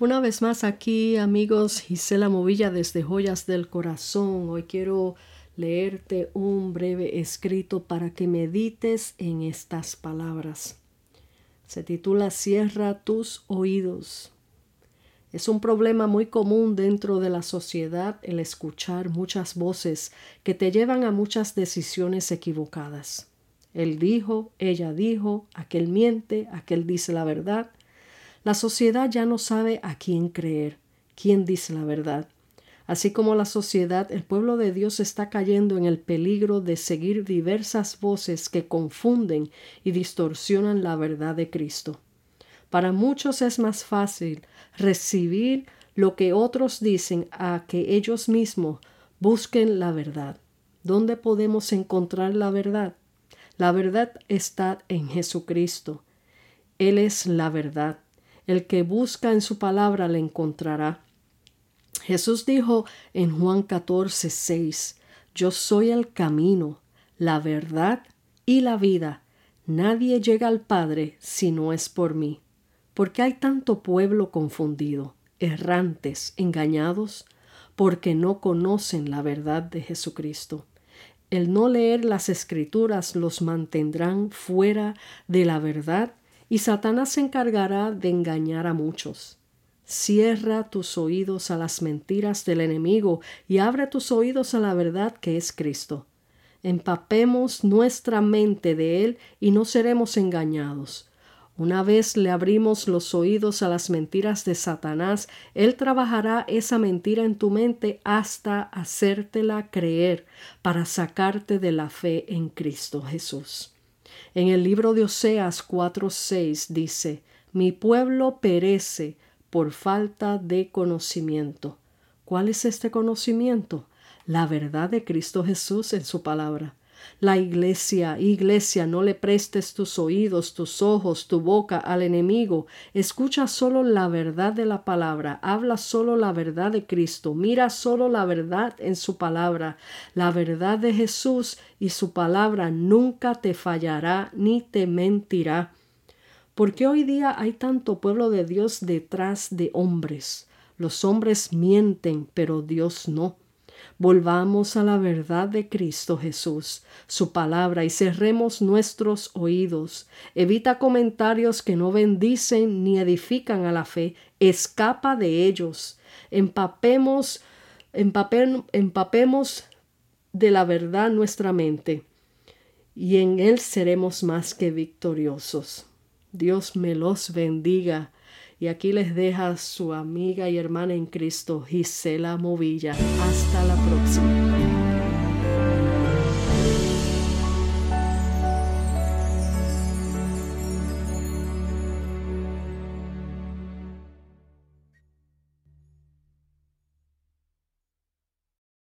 Una vez más aquí, amigos, Gisela Movilla desde Joyas del Corazón. Hoy quiero leerte un breve escrito para que medites en estas palabras. Se titula Cierra tus oídos. Es un problema muy común dentro de la sociedad el escuchar muchas voces que te llevan a muchas decisiones equivocadas. Él dijo, ella dijo, aquel miente, aquel dice la verdad, la sociedad ya no sabe a quién creer, quién dice la verdad. Así como la sociedad, el pueblo de Dios está cayendo en el peligro de seguir diversas voces que confunden y distorsionan la verdad de Cristo. Para muchos es más fácil recibir lo que otros dicen a que ellos mismos busquen la verdad. ¿Dónde podemos encontrar la verdad? La verdad está en Jesucristo. Él es la verdad. El que busca en su palabra le encontrará. Jesús dijo en Juan 14, 6, Yo soy el camino, la verdad y la vida. Nadie llega al Padre si no es por mí. ¿Por qué hay tanto pueblo confundido, errantes, engañados? Porque no conocen la verdad de Jesucristo. El no leer las escrituras los mantendrán fuera de la verdad y Satanás se encargará de engañar a muchos. Cierra tus oídos a las mentiras del enemigo y abre tus oídos a la verdad que es Cristo. Empapemos nuestra mente de Él y no seremos engañados. Una vez le abrimos los oídos a las mentiras de Satanás, Él trabajará esa mentira en tu mente hasta hacértela creer para sacarte de la fe en Cristo Jesús. En el libro de Oseas 4:6 dice, Mi pueblo perece por falta de conocimiento. ¿Cuál es este conocimiento? La verdad de Cristo Jesús en su palabra. La iglesia, iglesia, no le prestes tus oídos, tus ojos, tu boca al enemigo. Escucha solo la verdad de la palabra, habla solo la verdad de Cristo, mira solo la verdad en su palabra. La verdad de Jesús y su palabra nunca te fallará ni te mentirá. Porque hoy día hay tanto pueblo de Dios detrás de hombres. Los hombres mienten, pero Dios no. Volvamos a la verdad de Cristo Jesús, su palabra, y cerremos nuestros oídos. Evita comentarios que no bendicen ni edifican a la fe. Escapa de ellos. Empapemos, empapemos de la verdad nuestra mente, y en él seremos más que victoriosos. Dios me los bendiga. Y aquí les deja su amiga y hermana en Cristo, Gisela Movilla. Hasta la próxima.